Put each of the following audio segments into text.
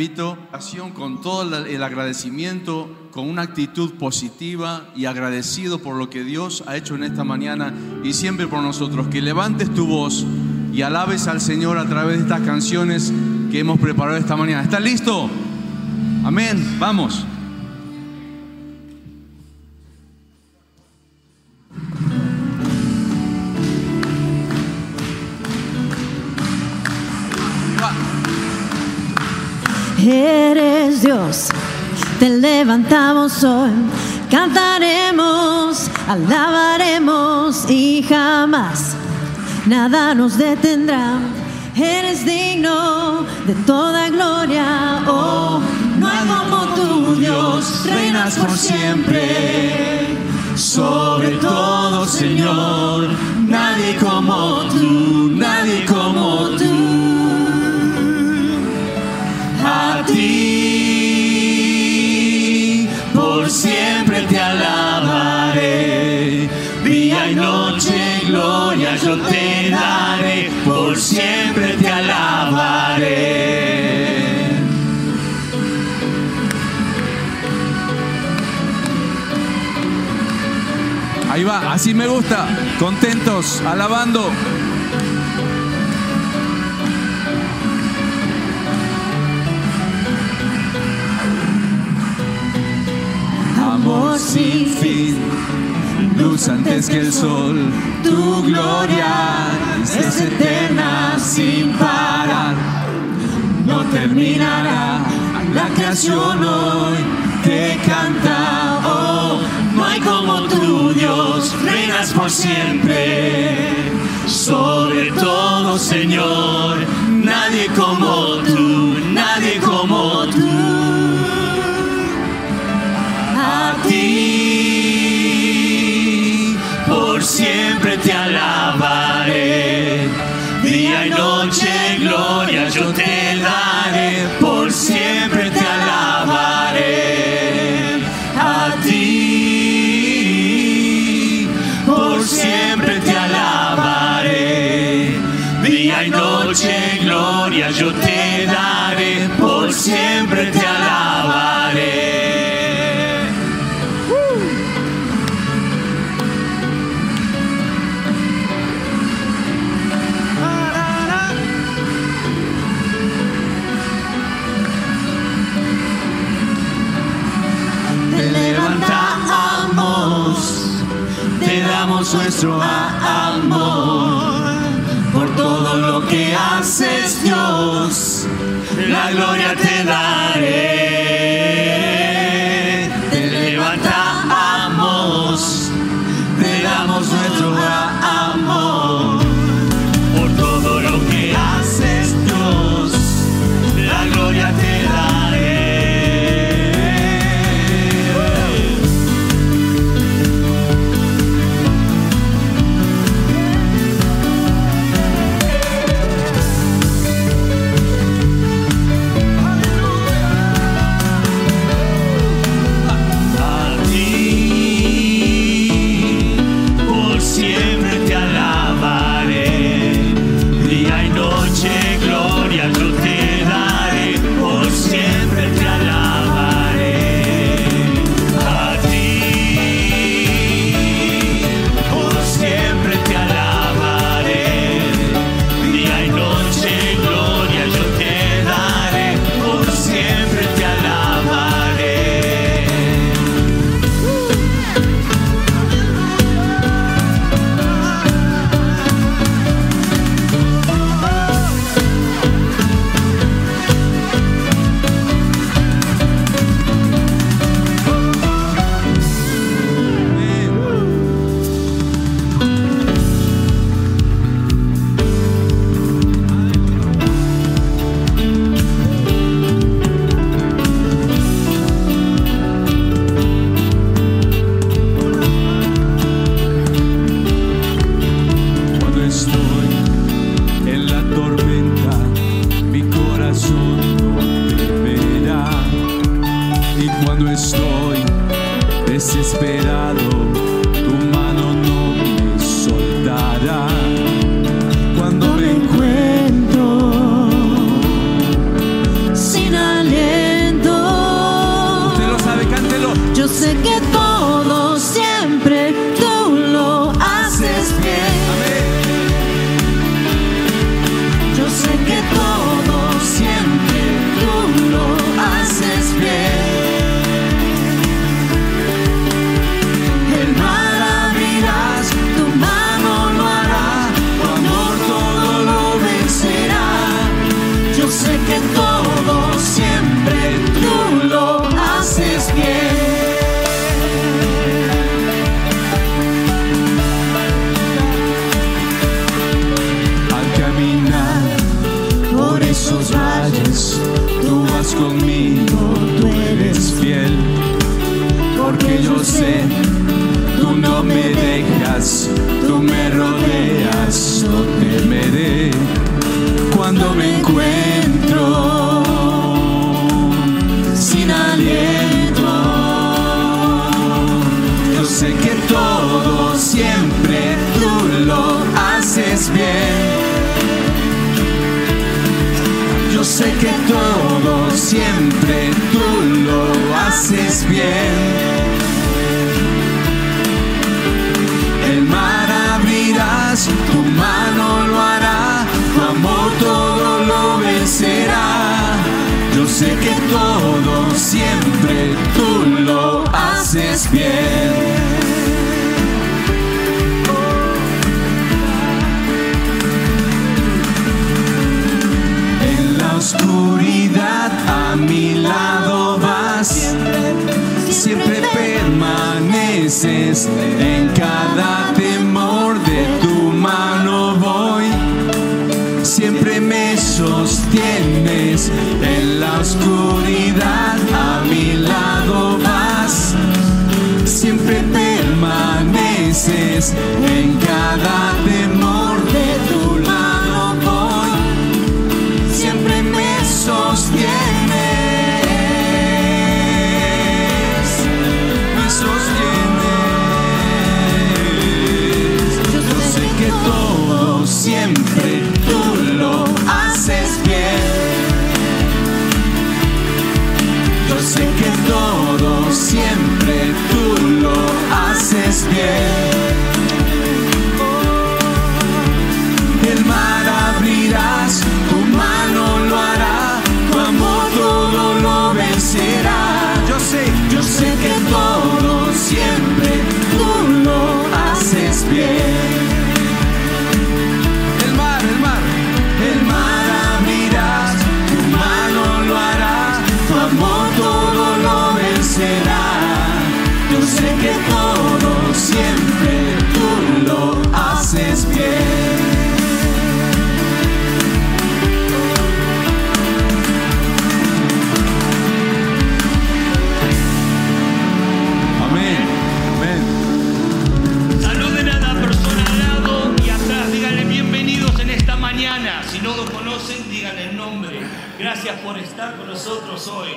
Invito a con todo el agradecimiento, con una actitud positiva y agradecido por lo que Dios ha hecho en esta mañana y siempre por nosotros. Que levantes tu voz y alabes al Señor a través de estas canciones que hemos preparado esta mañana. ¿Estás listo? Amén. Vamos. Eres Dios, te levantamos hoy, cantaremos, alabaremos y jamás nada nos detendrá. Eres digno de toda gloria, oh, no hay como tú, Dios, reinas por siempre. Sobre todo, Señor, nadie como tú, nadie como tú. A ti por siempre te alabaré, día y noche gloria yo te daré, por siempre te alabaré. Ahí va, así me gusta, contentos, alabando. Sin fin, luz antes que el sol, tu gloria es eterna sin parar, no terminará la creación hoy te canta, oh, no hay como tú Dios, reinas por siempre, sobre todo Señor, nadie como tú, nadie como tú. Siempre te alabaré, día y noche gloria yo te daré, por siempre te nuestro amor por todo lo que haces Dios, la gloria te daré. Oscuridad a mi lado vas, siempre permaneces. En cada temor de tu mano voy. Siempre me sostienes. En la oscuridad a mi lado en cada temor de tu mano voy siempre me sostienes, me sostienes. Yo sé que todo siempre tú lo haces bien. Yo sé que todo siempre tú lo haces bien. Nosotros hoy.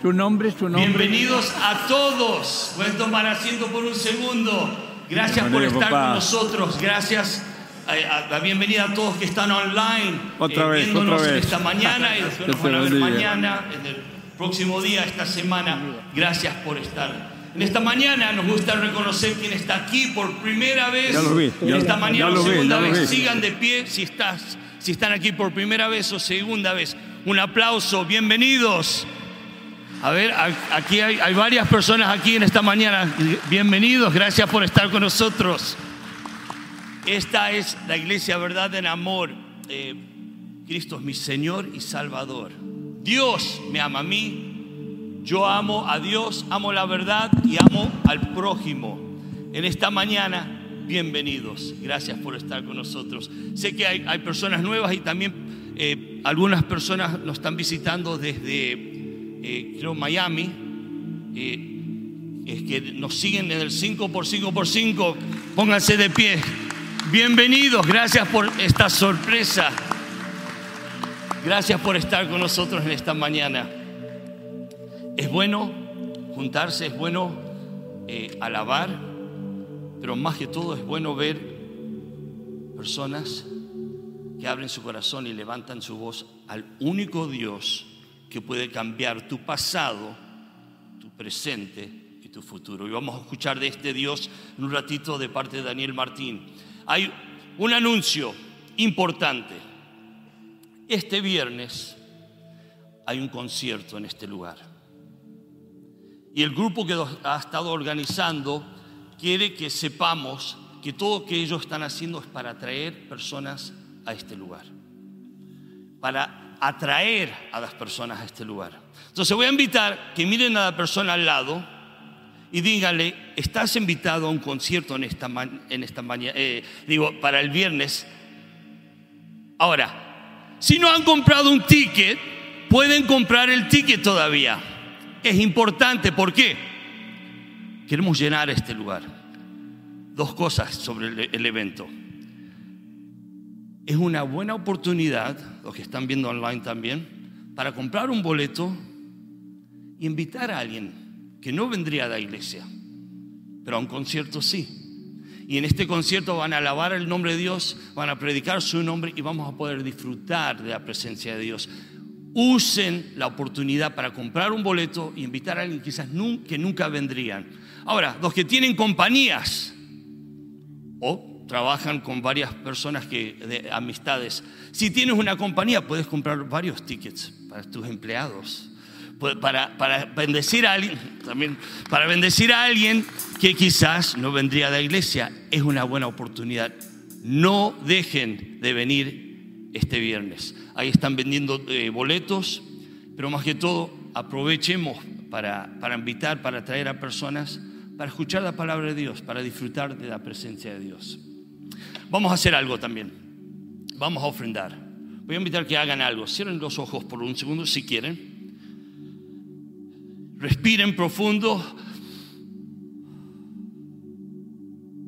Su nombre, su nombre. Bienvenidos a todos. Pueden tomar asiento por un segundo. Gracias por estar papá. con nosotros. Gracias. eh, a la bienvenida a todos que están online, Otra vez, viéndonos otra vez. esta mañana y los que nos se van a ver mañana, en el próximo día, esta semana. Gracias por estar. En esta mañana nos gusta reconocer quién está aquí por primera vez. Ya lo vi, En ya- esta mañana ya lo vi, segunda ya lo vez. vi. Sigan de pie si, estás, si están aquí por primera vez o segunda vez. Un aplauso, bienvenidos. A ver, aquí hay, hay varias personas aquí en esta mañana. Bienvenidos, gracias por estar con nosotros. Esta es la iglesia verdad en amor. Eh, Cristo es mi Señor y Salvador. Dios me ama a mí. Yo amo a Dios, amo la verdad y amo al prójimo. En esta mañana, bienvenidos. Gracias por estar con nosotros. Sé que hay, personas nuevas y también eh, algunas personas nos están visitando desde, eh, creo, Miami. Eh, es que nos siguen en el 5x5x5. Pónganse de pie. Bienvenidos, gracias por esta sorpresa. Gracias por estar con nosotros en esta mañana. Es bueno juntarse, es bueno alabar, pero más que todo es bueno ver personas que abren su corazón y levantan su voz al único Dios que puede cambiar tu pasado presente y tu futuro. Y vamos a escuchar de este Dios en un ratito de parte de Daniel Martín. Hay un anuncio importante. Este viernes hay un concierto en este lugar. Y el grupo que ha estado organizando quiere que sepamos que todo lo que ellos están haciendo es para atraer personas a este lugar. Para atraer a las personas a este lugar. Entonces voy a invitar que miren a la persona al lado y díganle, estás invitado a un concierto en esta, en esta mañana, eh, digo, para el viernes. Ahora, si no han comprado un ticket, pueden comprar el ticket todavía. Es importante, ¿por qué? Queremos llenar este lugar. Dos cosas sobre el, evento. Es una buena oportunidad, los que están viendo online también, para comprar un boleto y invitar a alguien que no vendría a la iglesia, pero a un concierto sí. Y en este concierto van a alabar el nombre de Dios, van a predicar su nombre y vamos a poder disfrutar de la presencia de Dios usen la oportunidad para comprar un boleto e invitar a alguien quizás que nunca vendrían. Ahora, los que tienen compañías o trabajan con varias personas que, de amistades, si tienes una compañía puedes comprar varios tickets para tus empleados. Para, para bendecir a alguien, también para bendecir a alguien que quizás no vendría de la iglesia, es una buena oportunidad. No dejen de venir este viernes ahí están vendiendo eh, boletos, pero más que todo aprovechemos para, para invitar, para traer a personas, para escuchar la palabra de Dios, para disfrutar de la presencia de Dios. Vamos a hacer algo también, vamos a ofrendar. Voy a invitar que hagan algo, cierren los ojos por un segundo si quieren. Respiren profundo.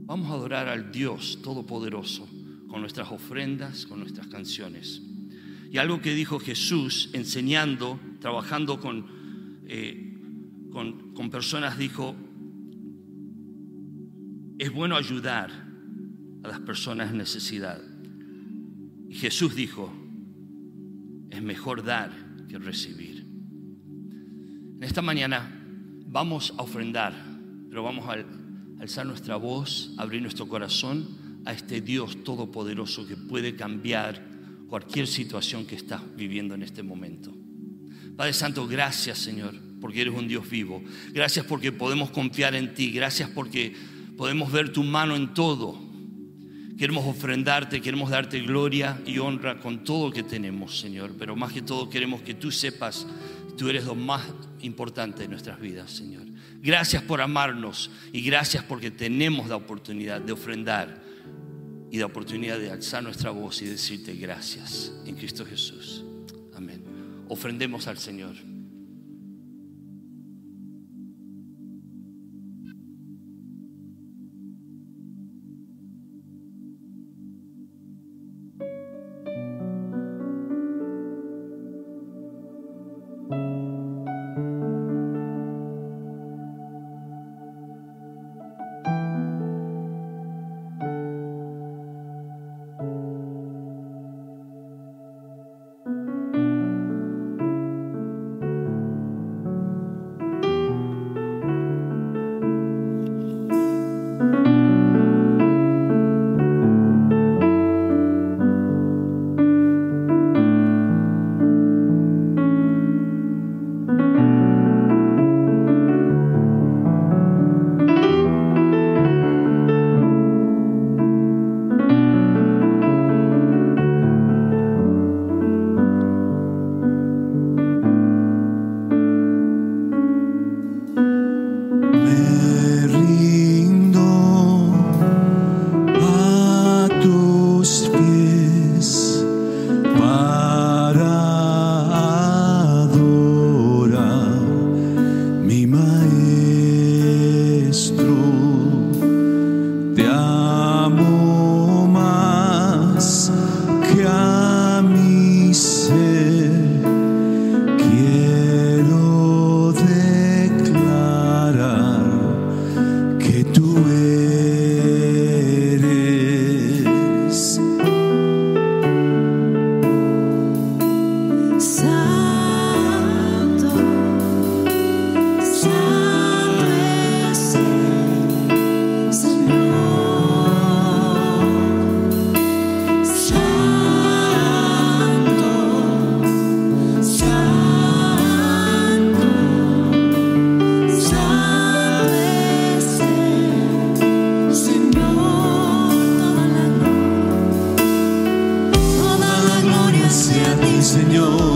Vamos a adorar al Dios Todopoderoso con nuestras ofrendas, con nuestras canciones. Y algo que dijo Jesús enseñando, trabajando con, eh, con, con personas, dijo, es bueno ayudar a las personas en necesidad. Y Jesús dijo, es mejor dar que recibir. En esta mañana vamos a ofrendar, pero vamos a alzar nuestra voz, abrir nuestro corazón a este Dios todopoderoso que puede cambiar cualquier situación que estás viviendo en este momento. Padre Santo, gracias Señor, porque eres un Dios vivo. Gracias porque podemos confiar en ti. Gracias porque podemos ver tu mano en todo. Queremos ofrendarte, queremos darte gloria y honra con todo lo que tenemos, Señor. Pero más que todo queremos que tú sepas, tú eres lo más importante de nuestras vidas, Señor. Gracias por amarnos y gracias porque tenemos la oportunidad de ofrendar y la oportunidad de alzar nuestra voz y decirte gracias en Cristo Jesús. Amén. Ofrendemos al Señor. Señor.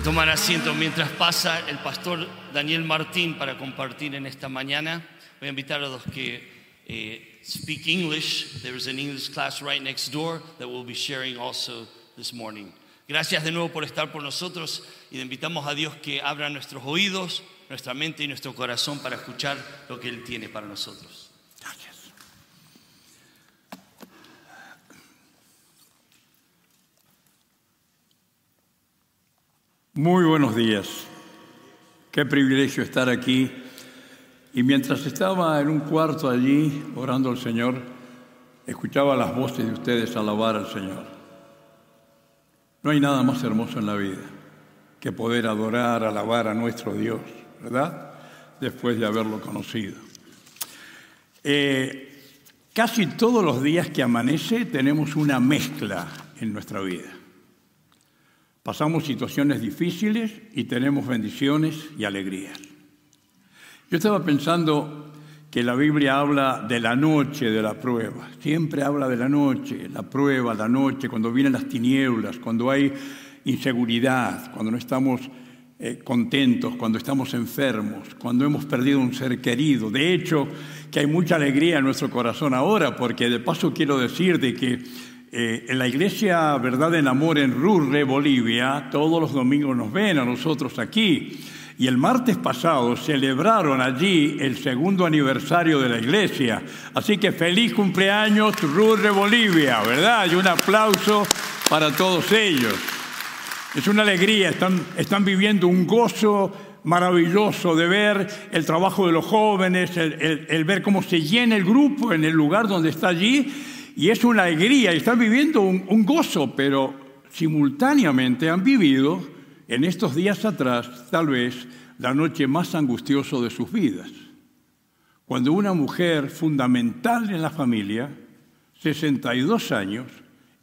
Pueden tomar asiento mientras pasa el pastor Daniel Martín para compartir en esta mañana. Voy a invitar a los que eh, speak English. There is an English class right next door that we'll be sharing also this morning. Gracias de nuevo por estar por nosotros y le invitamos a Dios que abra nuestros oídos, nuestra mente y nuestro corazón para escuchar lo que Él tiene para nosotros. Muy buenos días. Qué privilegio estar aquí. Y mientras estaba en un cuarto allí orando al Señor, escuchaba las voces de ustedes alabar al Señor. No hay nada más hermoso en la vida que poder adorar, alabar a nuestro Dios, ¿verdad? Después de haberlo conocido. Eh, casi todos los días que amanece tenemos una mezcla en nuestra vida. Pasamos situaciones difíciles y tenemos bendiciones y alegrías. Yo estaba pensando que la Biblia habla de la noche de la prueba. Siempre habla de la noche, la prueba, la noche, cuando vienen las tinieblas, cuando hay inseguridad, cuando no estamos eh, contentos, cuando estamos enfermos, cuando hemos perdido un ser querido. De hecho, que hay mucha alegría en nuestro corazón ahora, porque de paso quiero decir de que eh, en la iglesia Verdad en Amor en Rurre, Bolivia, todos los domingos nos ven a nosotros aquí. Y el martes pasado celebraron allí el segundo aniversario de la iglesia. Así que feliz cumpleaños, Rurre, Bolivia, ¿verdad? Y un aplauso para todos ellos. Es una alegría, están, viviendo un gozo maravilloso de ver el trabajo de los jóvenes, el ver cómo se llena el grupo en el lugar donde está allí y es una alegría, y están viviendo un, gozo, pero simultáneamente han vivido en estos días atrás, tal vez, la noche más angustiosa de sus vidas. Cuando una mujer fundamental en la familia, 62 años,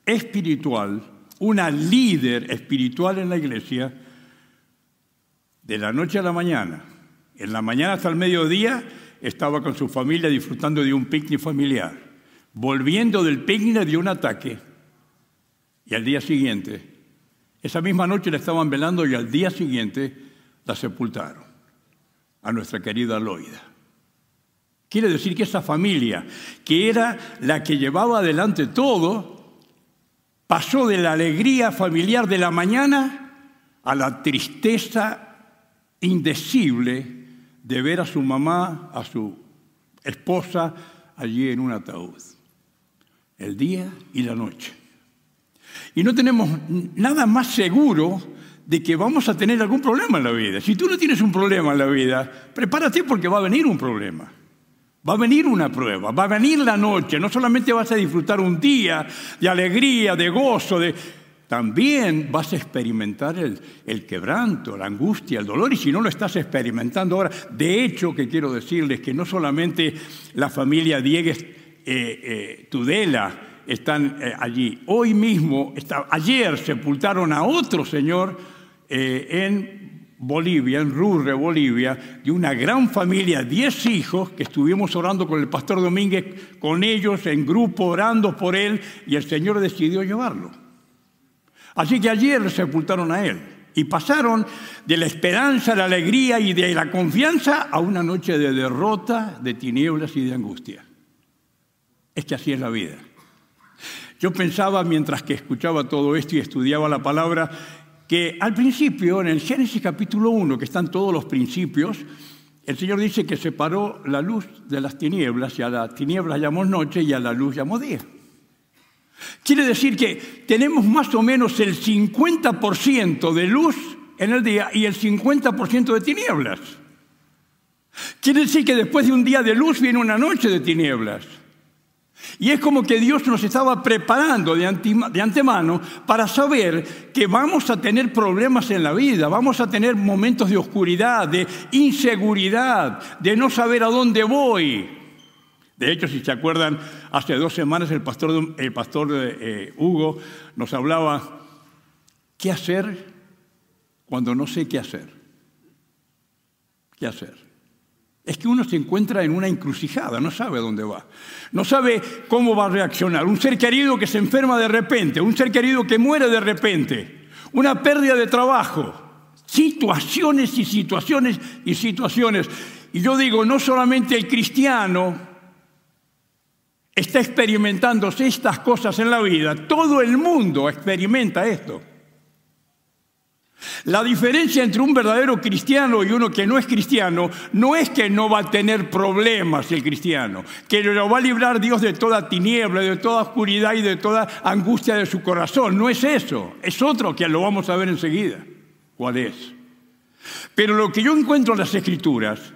espiritual, una líder espiritual en la iglesia, de la noche a la mañana, en la mañana hasta el mediodía, estaba con su familia disfrutando de un picnic familiar volviendo del picnic de un ataque. Y al día siguiente, esa misma noche la estaban velando y al día siguiente la sepultaron a nuestra querida Loida. Quiere decir que esa familia, que era la que llevaba adelante todo, pasó de la alegría familiar de la mañana a la tristeza indecible de ver a su mamá, a su esposa allí en un ataúd el día y la noche. Y no tenemos nada más seguro de que vamos a tener algún problema en la vida. Si tú no tienes un problema en la vida, prepárate porque va a venir un problema. Va a venir una prueba, va a venir la noche. No solamente vas a disfrutar un día de alegría, de gozo, de... También vas a experimentar el, el, quebranto, la angustia, el dolor, y si no lo estás experimentando ahora, de hecho que quiero decirles que no solamente la familia Diegues eh, eh, Tudela están eh, allí. Hoy mismo, ayer sepultaron a otro señor en Bolivia, en Rurre, Bolivia, de una gran familia, diez hijos, que estuvimos orando con el pastor Domínguez, con ellos en grupo, orando por él, y el Señor decidió llevarlo. Así que ayer sepultaron a él. Y pasaron de la esperanza, la alegría y de la confianza a una noche de derrota, de tinieblas y de angustia. Es que así es la vida. Yo pensaba mientras que escuchaba todo esto y estudiaba la palabra, que al principio, en el Génesis capítulo 1, que están todos los principios, el Señor dice que separó la luz de las tinieblas y a la tinieblas llamó noche y a la luz llamó día. Quiere decir que tenemos más o menos el 50% de luz en el día y el 50% de tinieblas. Quiere decir que después de un día de luz viene una noche de tinieblas. Y es como que Dios nos estaba preparando de, antemano para saber que vamos a tener problemas en la vida, vamos a tener momentos de oscuridad, de inseguridad, de no saber a dónde voy. De hecho, si se acuerdan, hace dos semanas el pastor, eh, Hugo nos hablaba, ¿qué hacer cuando no sé qué hacer? ¿Qué hacer? Es que uno se encuentra en una encrucijada, no sabe dónde va, no sabe cómo va a reaccionar. Un ser querido que se enferma de repente, un ser querido que muere de repente, una pérdida de trabajo, situaciones y situaciones y situaciones. Y yo digo, no solamente el cristiano está experimentando estas cosas en la vida, todo el mundo experimenta esto. La diferencia entre un verdadero cristiano y uno que no es cristiano no es que no va a tener problemas el cristiano, que lo va a librar Dios de toda tiniebla, de toda oscuridad y de toda angustia de su corazón. No es eso, es otro que lo vamos a ver enseguida. ¿Cuál es? Pero lo que yo encuentro en las escrituras,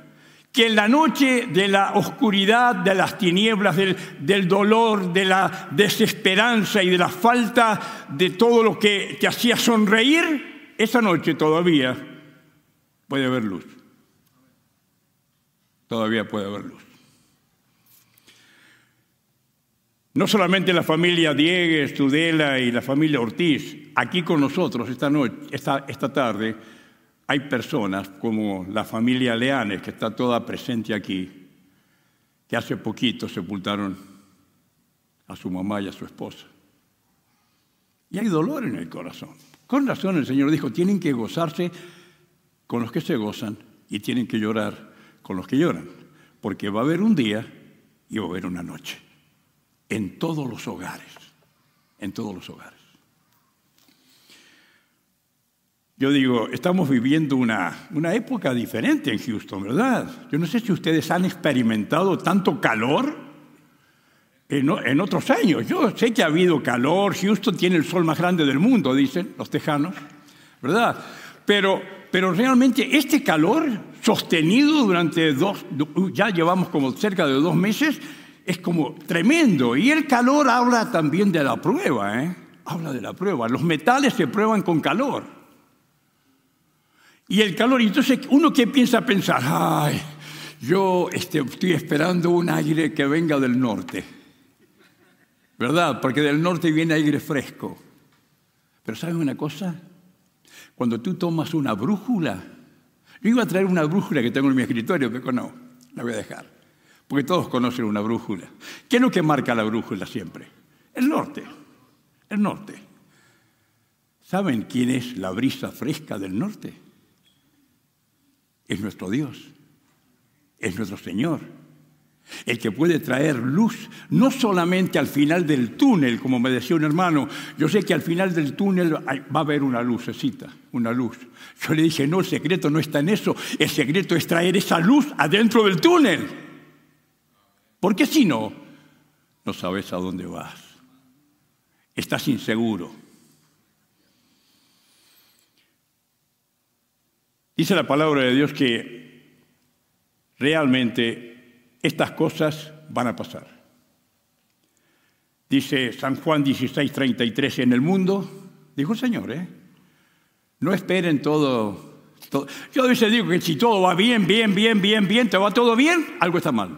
que en la noche de la oscuridad, de las tinieblas, del, del dolor, de la desesperanza y de la falta de todo lo que te hacía sonreír, esa noche todavía puede haber luz. Todavía puede haber luz. No solamente la familia Diegues, Tudela y la familia Ortiz, aquí con nosotros esta, noche, esta, esta tarde hay personas como la familia Leanes, que está toda presente aquí, que hace poquito sepultaron a su mamá y a su esposa. Y hay dolor en el corazón. Con razón el Señor dijo, tienen que gozarse con los que se gozan y tienen que llorar con los que lloran, porque va a haber un día y va a haber una noche, en todos los hogares, en todos los hogares. Yo digo, estamos viviendo una, una época diferente en Houston, ¿verdad? Yo no sé si ustedes han experimentado tanto calor en, otros años. Yo sé que ha habido calor, Houston tiene el sol más grande del mundo, dicen los tejanos, ¿verdad? Pero, pero realmente este calor sostenido durante dos, ya llevamos como cerca de dos meses, es como tremendo. Y el calor habla también de la prueba, ¿eh? Habla de la prueba. Los metales se prueban con calor. Y el calor, entonces uno que piensa pensar, ay, yo este, estoy esperando un aire que venga del norte. ¿Verdad? Porque del norte viene aire fresco. Pero ¿saben una cosa? Cuando tú tomas una brújula, yo iba a traer una brújula que tengo en mi escritorio, pero no, la voy a dejar. Porque todos conocen una brújula. ¿Qué es lo que marca la brújula siempre? El norte. El norte. ¿Saben quién es la brisa fresca del norte? Es nuestro Dios. Es nuestro Señor el que puede traer luz, no solamente al final del túnel, como me decía un hermano, yo sé que al final del túnel va a haber una lucecita, una luz. Yo le dije, no, el secreto no está en eso, el secreto es traer esa luz adentro del túnel. Porque si no, no sabes a dónde vas. Estás inseguro. Dice la palabra de Dios que realmente estas cosas van a pasar. Dice San Juan 16, 33, en el mundo, dijo el Señor, ¿eh? no esperen todo, todo. Yo a veces digo que si todo va bien, bien, bien, bien, bien, te va todo bien, algo está mal.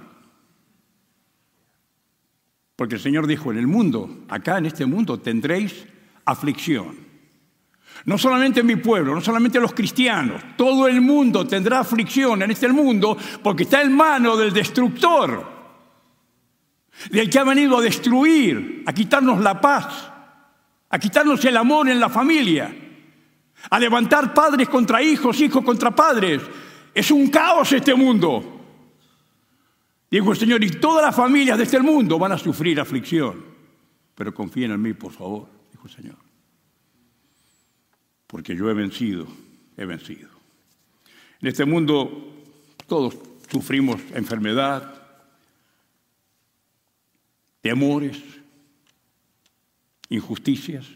Porque el Señor dijo, en el mundo, acá en este mundo tendréis aflicción. No solamente mi pueblo, no solamente los cristianos, todo el mundo tendrá aflicción en este mundo porque está en mano del destructor, del que ha venido a destruir, a quitarnos la paz, a quitarnos el amor en la familia, a levantar padres contra hijos, hijos contra padres. Es un caos este mundo. Dijo el Señor, y todas las familias de este mundo van a sufrir aflicción. Pero confíen en mí, por favor, dijo el Señor porque yo he vencido, he vencido. En este mundo todos sufrimos enfermedad, temores, injusticias,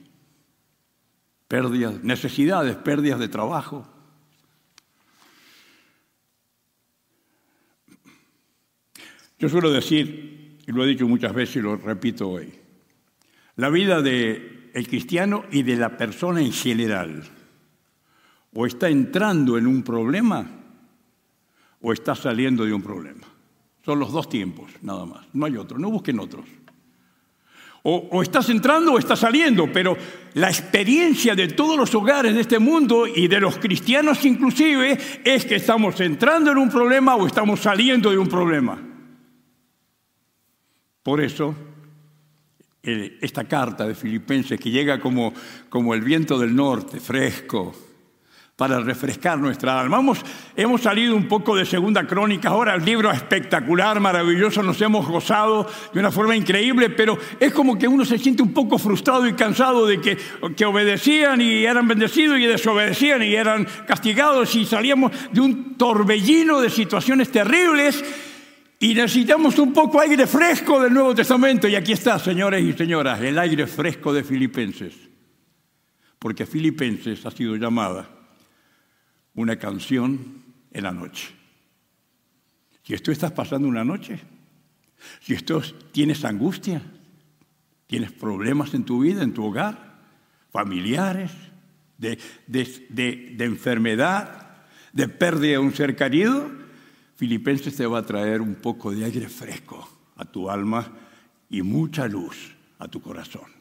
pérdidas, necesidades, pérdidas de trabajo. Yo suelo decir, y lo he dicho muchas veces y lo repito hoy, la vida de el cristiano y de la persona en general. O está entrando en un problema o está saliendo de un problema. Son los dos tiempos, nada más. No hay otro, no busquen otros. O, estás entrando o estás saliendo, pero la experiencia de todos los hogares de este mundo y de los cristianos inclusive es que estamos entrando en un problema o estamos saliendo de un problema. Por eso, esta carta de Filipenses que llega como, como el viento del norte, fresco, para refrescar nuestra alma. hemos salido un poco de Segunda Crónica, ahora el libro espectacular, maravilloso, nos hemos gozado de una forma increíble, pero es como que uno se siente un poco frustrado y cansado de que, que obedecían y eran bendecidos y desobedecían y eran castigados y salíamos de un torbellino de situaciones terribles y necesitamos un poco aire fresco del Nuevo Testamento. Y aquí está, señores y señoras, el aire fresco de Filipenses. Porque Filipenses ha sido llamada una canción en la noche. Si tú estás pasando una noche, si esto, tienes angustia, tienes problemas en tu vida, en tu hogar, familiares, de, de, enfermedad, de pérdida de un ser querido, Filipenses te va a traer un poco de aire fresco a tu alma y mucha luz a tu corazón.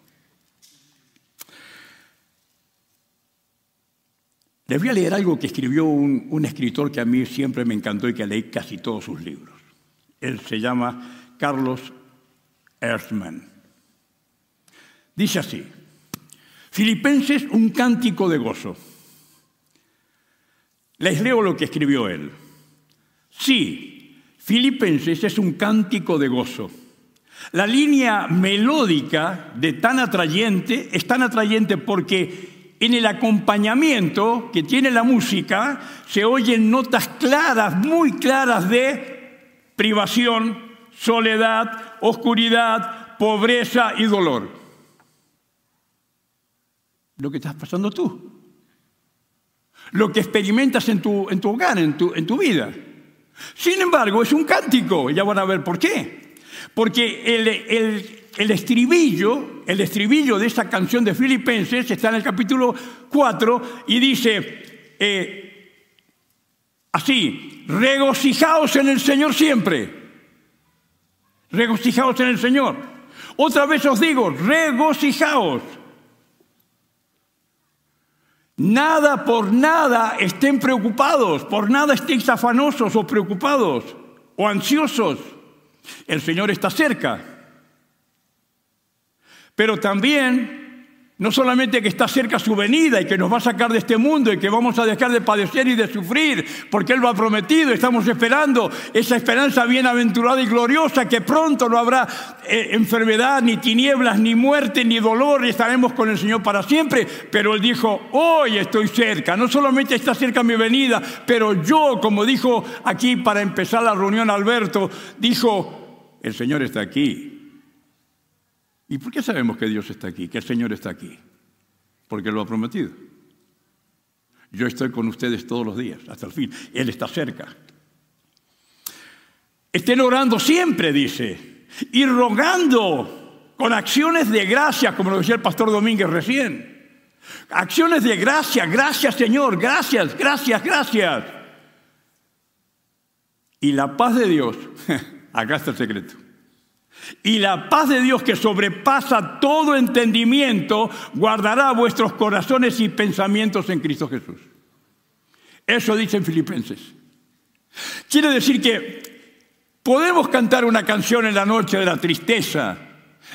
Les voy a leer algo que escribió un, escritor que a mí siempre me encantó y que leí casi todos sus libros. Él se llama Carlos Erzman. Dice así, Filipenses, un cántico de gozo. Les leo lo que escribió él. Sí, Filipenses es un cántico de gozo. La línea melódica de tan atrayente es tan atrayente porque en el acompañamiento que tiene la música se oyen notas claras, muy claras de privación, soledad, oscuridad, pobreza y dolor. Lo que estás pasando tú. Lo que experimentas en tu, en tu hogar, en tu, en tu vida. Sin embargo, es un cántico. Ya van a ver por qué. Porque el, el el estribillo, el estribillo de esta canción de Filipenses está en el capítulo 4 y dice eh, así, regocijaos en el Señor siempre. Regocijaos en el Señor. Otra vez os digo, regocijaos. Nada por nada estén preocupados, por nada estéis afanosos o preocupados o ansiosos. El Señor está cerca. Pero también, no solamente que está cerca su venida y que nos va a sacar de este mundo y que vamos a dejar de padecer y de sufrir, porque Él lo ha prometido, estamos esperando esa esperanza bienaventurada y gloriosa, que pronto no habrá eh, enfermedad, ni tinieblas, ni muerte, ni dolor, y estaremos con el Señor para siempre. Pero Él dijo, hoy estoy cerca, no solamente está cerca mi venida, pero yo, como dijo aquí para empezar la reunión Alberto, dijo, el Señor está aquí, ¿Y por qué sabemos que Dios está aquí, que el Señor está aquí? Porque lo ha prometido. Yo estoy con ustedes todos los días, hasta el fin. Él está cerca. Estén orando siempre, dice, y rogando con acciones de gracia, como lo decía el pastor Domínguez recién. Acciones de gracia, gracias Señor, gracias, gracias, gracias. Y la paz de Dios, acá está el secreto y la paz de Dios que sobrepasa todo entendimiento guardará vuestros corazones y pensamientos en Cristo Jesús. Eso dice en Filipenses. Quiere decir que podemos cantar una canción en la noche de la tristeza,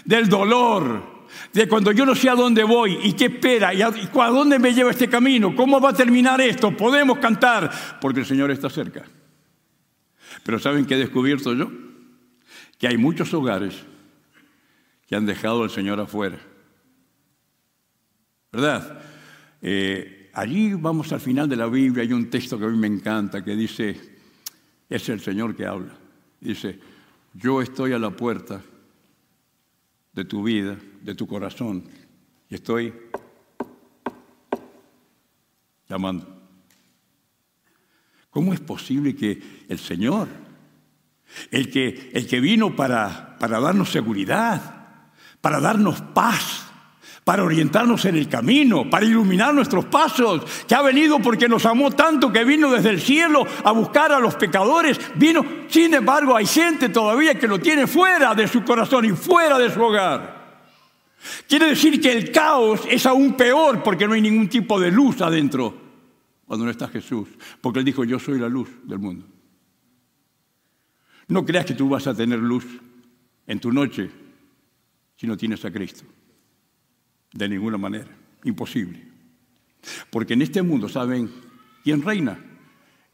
del dolor, de cuando yo no sé a dónde voy y qué espera y a, y a dónde me lleva este camino, cómo va a terminar esto. Podemos cantar porque el Señor está cerca. Pero ¿saben qué he descubierto yo? Que hay muchos hogares que han dejado al Señor afuera. ¿Verdad? Eh, allí vamos al final de la Biblia, hay un texto que a mí me encanta que dice, es el Señor que habla. Dice, yo estoy a la puerta de tu vida, de tu corazón, y estoy llamando. ¿Cómo es posible que el Señor el que, el que vino para, para darnos seguridad, para darnos paz, para orientarnos en el camino, para iluminar nuestros pasos, que ha venido porque nos amó tanto, que vino desde el cielo a buscar a los pecadores, vino, sin embargo hay gente todavía que lo tiene fuera de su corazón y fuera de su hogar. Quiere decir que el caos es aún peor porque no hay ningún tipo de luz adentro cuando no está Jesús. Porque Él dijo, yo soy la luz del mundo. No creas que tú vas a tener luz en tu noche si no tienes a Cristo. De ninguna manera. Imposible. Porque en este mundo, ¿saben quién reina?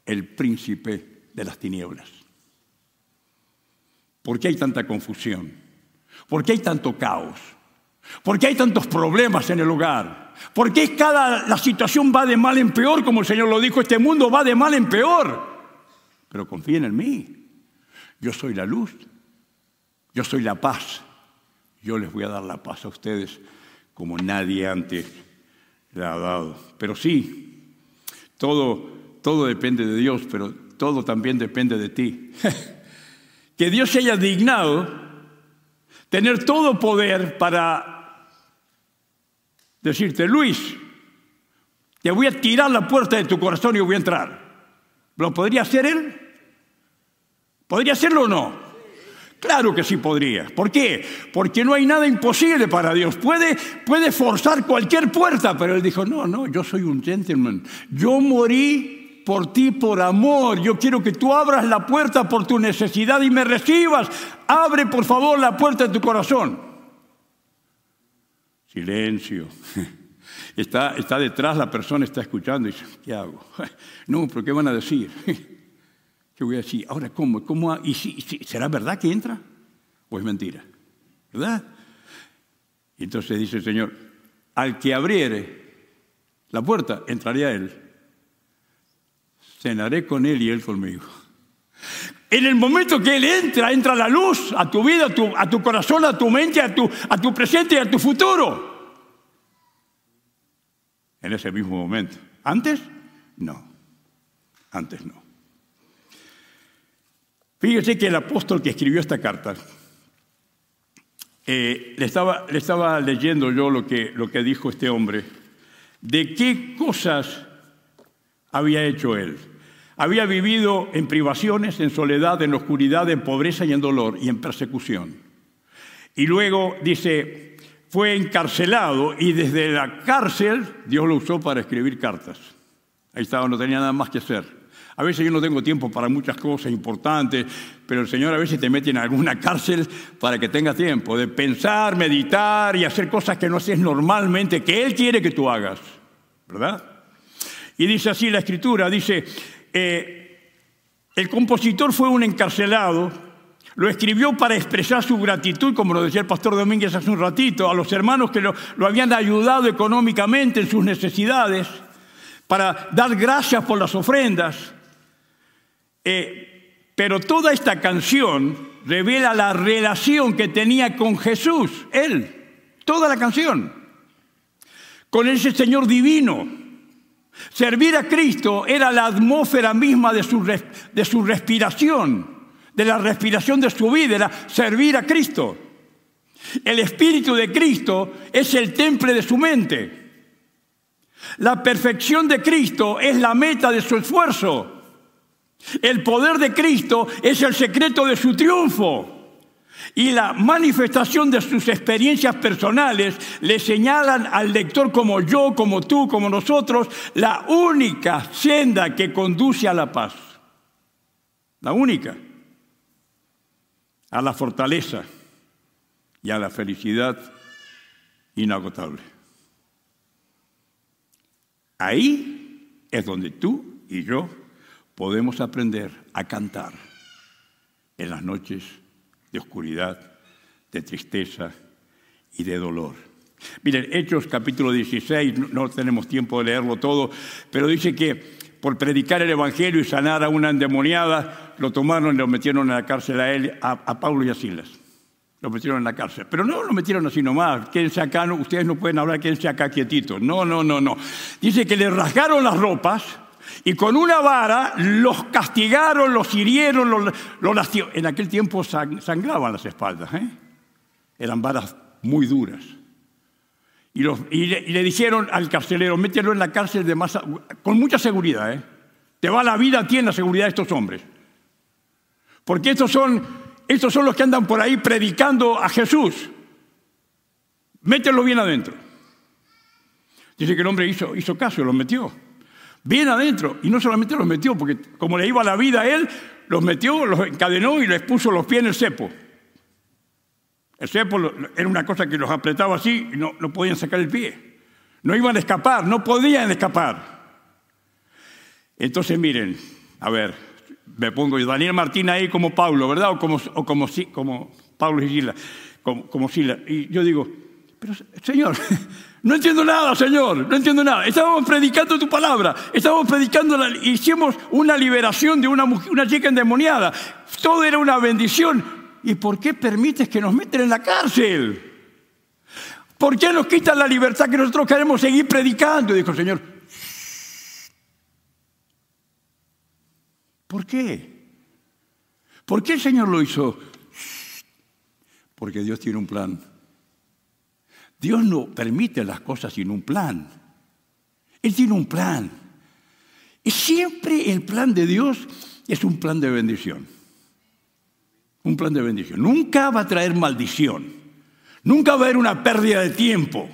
El príncipe de las tinieblas. ¿Por qué hay tanta confusión? ¿Por qué hay tanto caos? ¿Por qué hay tantos problemas en el hogar? ¿Por qué cada la situación va de mal en peor, como el Señor lo dijo, este mundo va de mal en peor? Pero confíen en mí. Yo soy la luz. Yo soy la paz. Yo les voy a dar la paz a ustedes como nadie antes le ha dado. Pero sí, todo, todo depende de Dios, pero todo también depende de ti. que Dios se haya dignado tener todo poder para decirte, Luis, te voy a tirar la puerta de tu corazón y voy a entrar. ¿Lo podría hacer él? ¿Podría hacerlo o no? Claro que sí podría. ¿Por qué? Porque no hay nada imposible para Dios. Puede, forzar cualquier puerta, pero Él dijo, no, no, yo soy un gentleman. Yo morí por ti por amor. Yo quiero que tú abras la puerta por tu necesidad y me recibas. Abre por favor la puerta de tu corazón. Silencio. Está, está detrás, la persona está escuchando y dice, ¿qué hago? No, pero ¿qué van a decir? ¿Qué voy a decir? Ahora, ¿cómo? ¿Cómo? ¿Y si, será verdad que entra? ¿O es mentira? ¿Verdad? Y entonces dice el Señor, al que abriere la puerta, entraré a él. Cenaré con él y él conmigo. En el momento que Él entra, entra la luz a tu vida, a tu, a tu corazón, a tu mente, a tu, a tu presente y a tu futuro. En ese mismo momento. ¿Antes? No. Antes no. Fíjese que el apóstol que escribió esta carta, eh, le, estaba, le, estaba, leyendo yo lo que, lo que dijo este hombre, de qué cosas había hecho él. Había vivido en privaciones, en soledad, en oscuridad, en pobreza y en dolor y en persecución. Y luego dice, fue encarcelado y desde la cárcel Dios lo usó para escribir cartas. Ahí estaba, no tenía nada más que hacer. A veces yo no tengo tiempo para muchas cosas importantes, pero el Señor a veces te mete en alguna cárcel para que tengas tiempo de pensar, meditar y hacer cosas que no haces normalmente, que Él quiere que tú hagas. ¿Verdad? Y dice así la escritura, dice, eh, el compositor fue un encarcelado, lo escribió para expresar su gratitud, como lo decía el pastor Domínguez hace un ratito, a los hermanos que lo, lo habían ayudado económicamente en sus necesidades, para dar gracias por las ofrendas. Eh, pero toda esta canción revela la relación que tenía con Jesús, Él, toda la canción, con ese Señor divino. Servir a Cristo era la atmósfera misma de su, de su respiración, de la respiración de su vida, era servir a Cristo. El Espíritu de Cristo es el temple de su mente. La perfección de Cristo es la meta de su esfuerzo. El poder de Cristo es el secreto de su triunfo. Y la manifestación de sus experiencias personales le señalan al lector como yo, como tú, como nosotros, la única senda que conduce a la paz. La única. A la fortaleza y a la felicidad inagotable. Ahí es donde tú y yo podemos aprender a cantar en las noches de oscuridad, de tristeza y de dolor. Miren, Hechos capítulo 16, no tenemos tiempo de leerlo todo, pero dice que por predicar el Evangelio y sanar a una endemoniada, lo tomaron y lo metieron en la cárcel a él, a, Pablo y a Silas. Lo metieron en la cárcel. Pero no lo metieron así nomás. Quédense acá, ustedes no pueden hablar, quédense acá quietitos. No, no, no, no. Dice que le rasgaron las ropas y con una vara los castigaron, los hirieron, los, los En aquel tiempo sangraban las espaldas, ¿eh? eran varas muy duras. Y, le, dijeron al carcelero, mételo en la cárcel de más, con mucha seguridad. ¿eh? Te va la vida a ti en la seguridad de estos hombres. Porque estos son, estos son los que andan por ahí predicando a Jesús. Mételo bien adentro. Dice que el hombre hizo, hizo caso lo metió. Bien adentro. Y no solamente los metió, porque como le iba la vida a él, los metió, los encadenó y les puso los pies en el cepo. El cepo era una cosa que los apretaba así y no, no podían sacar el pie. No iban a escapar, no podían escapar. Entonces miren, a ver, me pongo yo, Daniel Martín ahí como Pablo, ¿verdad? O como, o como, como Pablo y Sila, como, como Sila. Y yo digo, pero Señor, no entiendo nada, Señor, no entiendo nada. Estábamos predicando tu palabra, estábamos predicando, hicimos una liberación de una, una chica endemoniada. Todo era una bendición. ¿Y por qué permites que nos metan en la cárcel? ¿Por qué nos quitan la libertad que nosotros queremos seguir predicando? Dijo el Señor, ¿Por qué? ¿Por qué el Señor lo hizo? Porque Dios tiene un plan. Dios no permite las cosas sin un plan. Él tiene un plan. Y siempre el plan de Dios es un plan de bendición. Un plan de bendición. Nunca va a traer maldición. Nunca va a haber una pérdida de tiempo.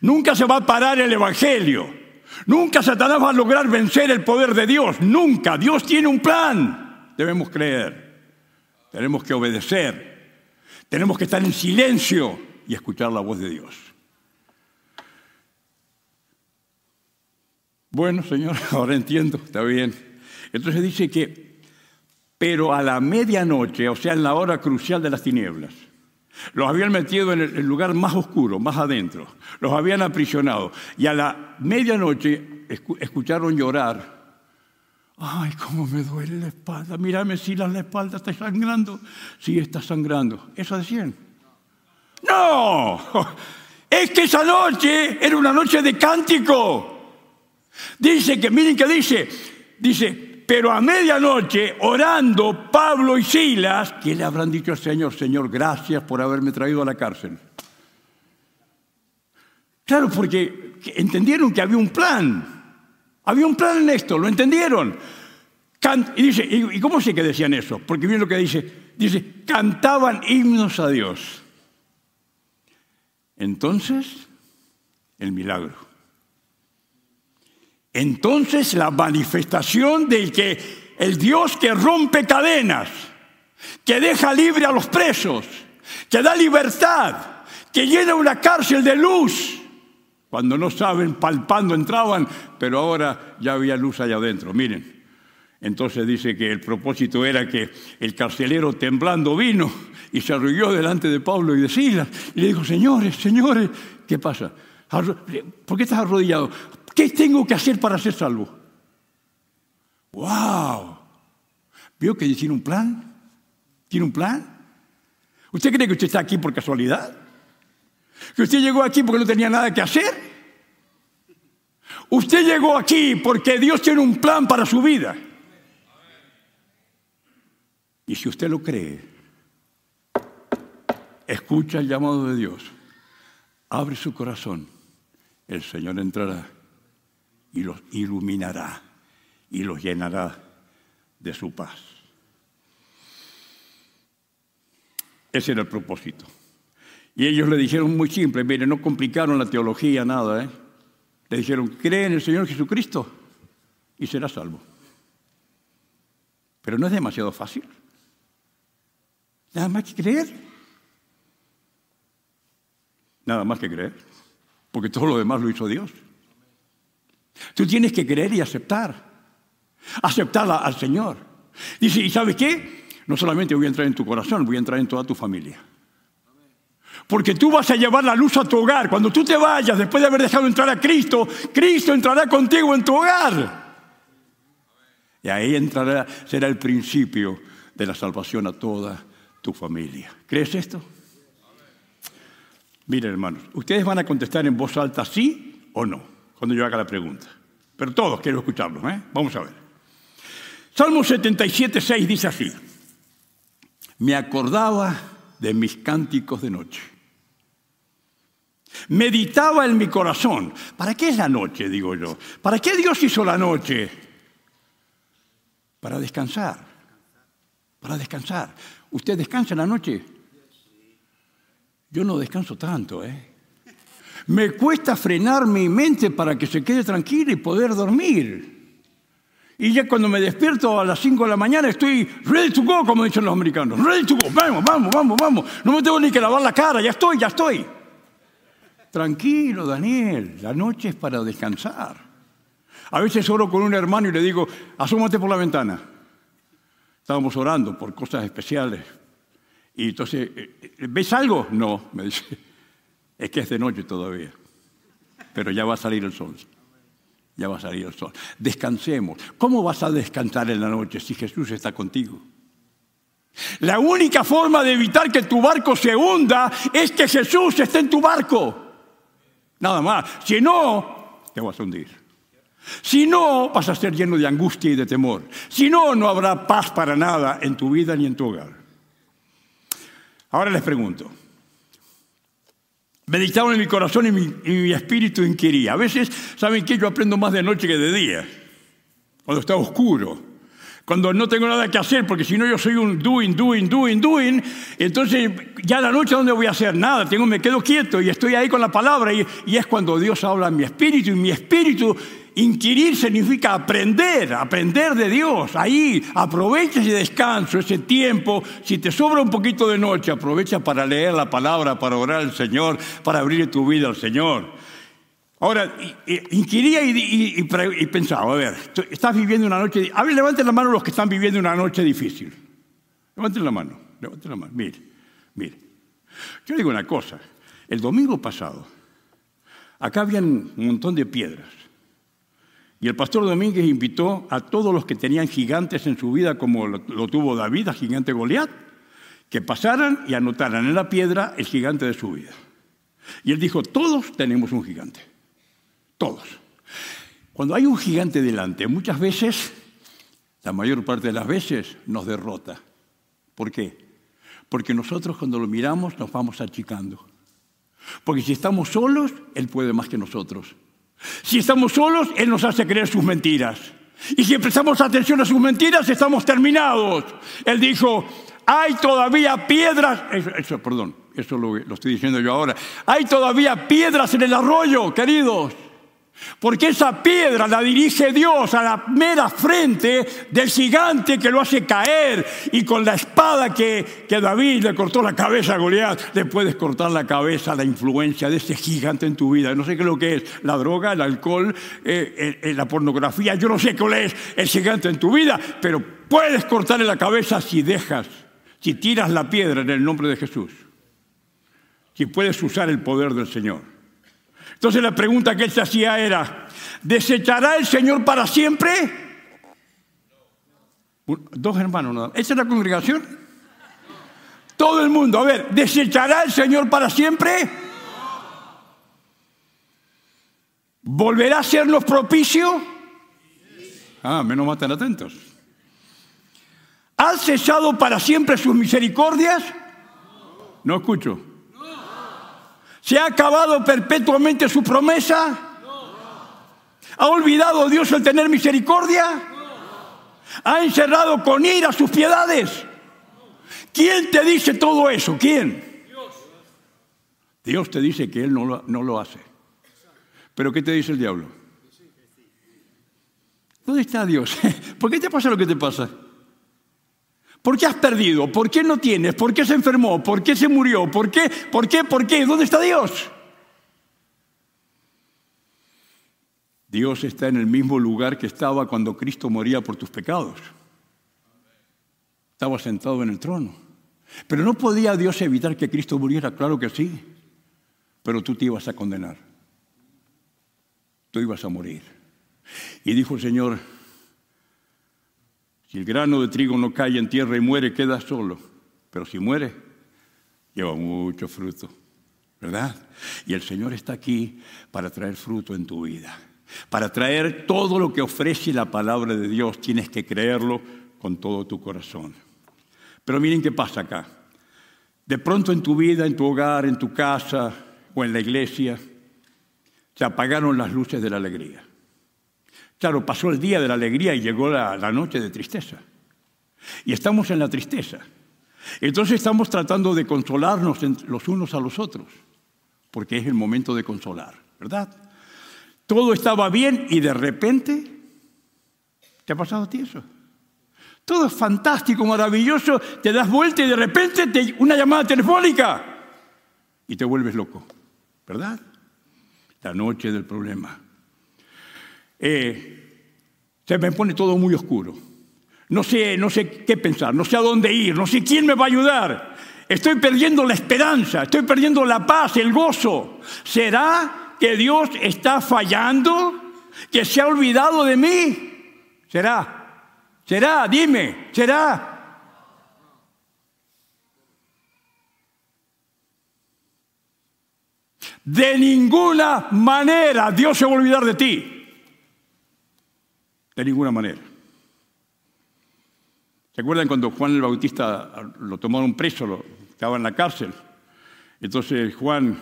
Nunca se va a parar el Evangelio. Nunca Satanás va a lograr vencer el poder de Dios. Nunca. Dios tiene un plan. Debemos creer. Tenemos que obedecer. Tenemos que estar en silencio y escuchar la voz de Dios. Bueno, Señor, ahora entiendo, está bien. Entonces dice que, pero a la medianoche, o sea, en la hora crucial de las tinieblas, los habían metido en el lugar más oscuro, más adentro. Los habían aprisionado. Y a la medianoche escucharon llorar. Ay, cómo me duele la espalda. Mírame si la espalda está sangrando. Sí, está sangrando. Eso decían. No, es que esa noche era una noche de cántico. Dice que, miren que dice, dice, pero a medianoche, orando Pablo y Silas, ¿qué le habrán dicho al Señor? Señor, gracias por haberme traído a la cárcel. Claro, porque entendieron que había un plan. Había un plan en esto, lo entendieron. y dice, ¿y cómo sé que decían eso? Porque miren lo que dice. Dice, cantaban himnos a Dios. Entonces, el milagro. Entonces la manifestación del que el Dios que rompe cadenas, que deja libre a los presos, que da libertad, que llena una cárcel de luz. Cuando no saben, palpando entraban, pero ahora ya había luz allá adentro. Miren, entonces dice que el propósito era que el carcelero temblando vino y se arrodilló delante de Pablo y de Silas y le dijo, señores, señores, ¿qué pasa? ¿Por qué estás arrodillado? ¿Qué tengo que hacer para ser salvo? ¡Wow! ¿Vio que tiene un plan? ¿Tiene un plan? ¿Usted cree que usted está aquí por casualidad? ¿Que usted llegó aquí porque no tenía nada que hacer? Usted llegó aquí porque Dios tiene un plan para su vida. Y si usted lo cree, escucha el llamado de Dios, abre su corazón, el Señor entrará y los iluminará y los llenará de su paz. Ese era el propósito. Y ellos le dijeron muy simple, mire, no complicaron la teología, nada, ¿eh? Le dijeron, cree en el Señor Jesucristo y será salvo. Pero no es demasiado fácil. Nada más que creer. Nada más que creer. Porque todo lo demás lo hizo Dios. Tú tienes que creer y aceptar. Aceptar al Señor. Dice, ¿y sabes qué? No solamente voy a entrar en tu corazón, voy a entrar en toda tu familia. Porque tú vas a llevar la luz a tu hogar. Cuando tú te vayas, después de haber dejado entrar a Cristo, Cristo entrará contigo en tu hogar. Y ahí entrará, será el principio de la salvación a toda tu familia. ¿Crees esto? Miren, hermanos, ustedes van a contestar en voz alta sí o no cuando yo haga la pregunta. Pero todos quiero escucharlo, ¿eh? Vamos a ver. Salmo 77, 6 dice así. Me acordaba de mis cánticos de noche. Meditaba en mi corazón. ¿Para qué es la noche, digo yo? ¿Para qué Dios hizo la noche? Para descansar. Para descansar. ¿Usted descansa en la noche? Yo no descanso tanto, ¿eh? Me cuesta frenar mi mente para que se quede tranquila y poder dormir. Y ya cuando me despierto a las 5 de la mañana estoy ready to go, como dicen los americanos. Ready to go, vamos, vamos, vamos, vamos. No me tengo ni que lavar la cara, ya estoy, ya estoy. Tranquilo, Daniel, la noche es para descansar. A veces oro con un hermano y le digo, asómate por la ventana. Estábamos orando por cosas especiales. Y entonces, eh, ¿ves algo? No, me dice, es que es de noche todavía, pero ya va a salir el sol. Ya va a salir el sol. Descansemos. ¿Cómo vas a descansar en la noche si Jesús está contigo? La única forma de evitar que tu barco se hunda es que Jesús esté en tu barco. Nada más. Si no, te vas a hundir. Si no, vas a ser lleno de angustia y de temor. Si no, no habrá paz para nada en tu vida ni en tu hogar. Ahora les pregunto. Meditaba en mi corazón y mi, espíritu inquiría. A veces, ¿saben qué? Yo aprendo más de noche que de día. Cuando está oscuro cuando no tengo nada que hacer, porque si no yo soy un doing, doing, doing, doing, entonces ya la noche ¿dónde voy a hacer nada, tengo, me quedo quieto y estoy ahí con la palabra y, y es cuando Dios habla en mi espíritu y mi espíritu Inquirir significa aprender, aprender de Dios. Ahí aprovecha ese descanso, ese tiempo. Si te sobra un poquito de noche, aprovecha para leer la palabra, para orar al Señor, para abrir tu vida al Señor. Ahora, inquiría y, pensaba, a ver, estás viviendo una noche... A ver, levanten la mano los que están viviendo una noche difícil. Levanten la mano, levanten la mano. Mire, mire. Yo digo una cosa. El domingo pasado, acá habían un montón de piedras. Y el pastor Domínguez invitó a todos los que tenían gigantes en su vida, como lo, tuvo David, a gigante Goliat, que pasaran y anotaran en la piedra el gigante de su vida. Y él dijo, todos tenemos un gigante. Todos. Cuando hay un gigante delante, muchas veces, la mayor parte de las veces, nos derrota. ¿Por qué? Porque nosotros cuando lo miramos nos vamos achicando. Porque si estamos solos, Él puede más que nosotros. Si estamos solos, Él nos hace creer sus mentiras. Y si prestamos atención a sus mentiras, estamos terminados. Él dijo, hay todavía piedras, eso, perdón, eso lo estoy diciendo yo ahora, hay todavía piedras en el arroyo, queridos. Porque esa piedra la dirige Dios a la mera frente del gigante que lo hace caer. Y con la espada que, David le cortó la cabeza a Goliat, le puedes cortar la cabeza a la influencia de ese gigante en tu vida. No sé qué es lo que es, la droga, el alcohol, eh, la pornografía. Yo no sé cuál es el gigante en tu vida, pero puedes cortarle la cabeza si dejas, si tiras la piedra en el nombre de Jesús. Si puedes usar el poder del Señor. Entonces la pregunta que él se hacía era, ¿desechará el Señor para siempre? Dos hermanos, ¿esa es la congregación? Todo el mundo, a ver, ¿desechará el Señor para siempre? ¿Volverá a sernos propicio? Ah, menos mal están atentos. ¿Ha cesado para siempre sus misericordias? No escucho. ¿Se ha acabado perpetuamente su promesa? ¿Ha olvidado Dios el tener misericordia? ¿Ha encerrado con ira sus piedades? ¿Quién te dice todo eso? ¿Quién? Dios te dice que Él no lo, no lo hace. ¿Pero qué te dice el diablo? ¿Dónde está Dios? ¿Por qué te pasa lo que te pasa? ¿Por qué has perdido? ¿Por qué no tienes? ¿Por qué se enfermó? ¿Por qué se murió? ¿Por qué? ¿Por qué? ¿Por qué? ¿Dónde está Dios? Dios está en el mismo lugar que estaba cuando Cristo moría por tus pecados. Estaba sentado en el trono. Pero no podía Dios evitar que Cristo muriera, claro que sí. Pero tú te ibas a condenar. Tú ibas a morir. Y dijo el Señor, si el grano de trigo no cae en tierra y muere, queda solo. Pero si muere, lleva mucho fruto. ¿Verdad? Y el Señor está aquí para traer fruto en tu vida. Para traer todo lo que ofrece la palabra de Dios, tienes que creerlo con todo tu corazón. Pero miren qué pasa acá. De pronto en tu vida, en tu hogar, en tu casa o en la iglesia, se apagaron las luces de la alegría. Claro, pasó el día de la alegría y llegó la, noche de tristeza. Y estamos en la tristeza. Entonces estamos tratando de consolarnos los unos a los otros, porque es el momento de consolar, ¿verdad? Todo estaba bien y de repente, ¿te ha pasado a ti eso? Todo es fantástico, maravilloso, te das vuelta y de repente te, una llamada telefónica y te vuelves loco, ¿verdad? La noche del problema. Eh, se me pone todo muy oscuro. No sé, no sé qué pensar, no sé a dónde ir, no sé quién me va a ayudar. Estoy perdiendo la esperanza, estoy perdiendo la paz, el gozo. ¿Será que Dios está fallando? ¿Que se ha olvidado de mí? ¿Será? ¿Será? Dime, ¿será? De ninguna manera Dios se va a olvidar de ti. De ninguna manera. ¿Se acuerdan cuando Juan el Bautista lo tomaron preso, lo, estaba en la cárcel? Entonces Juan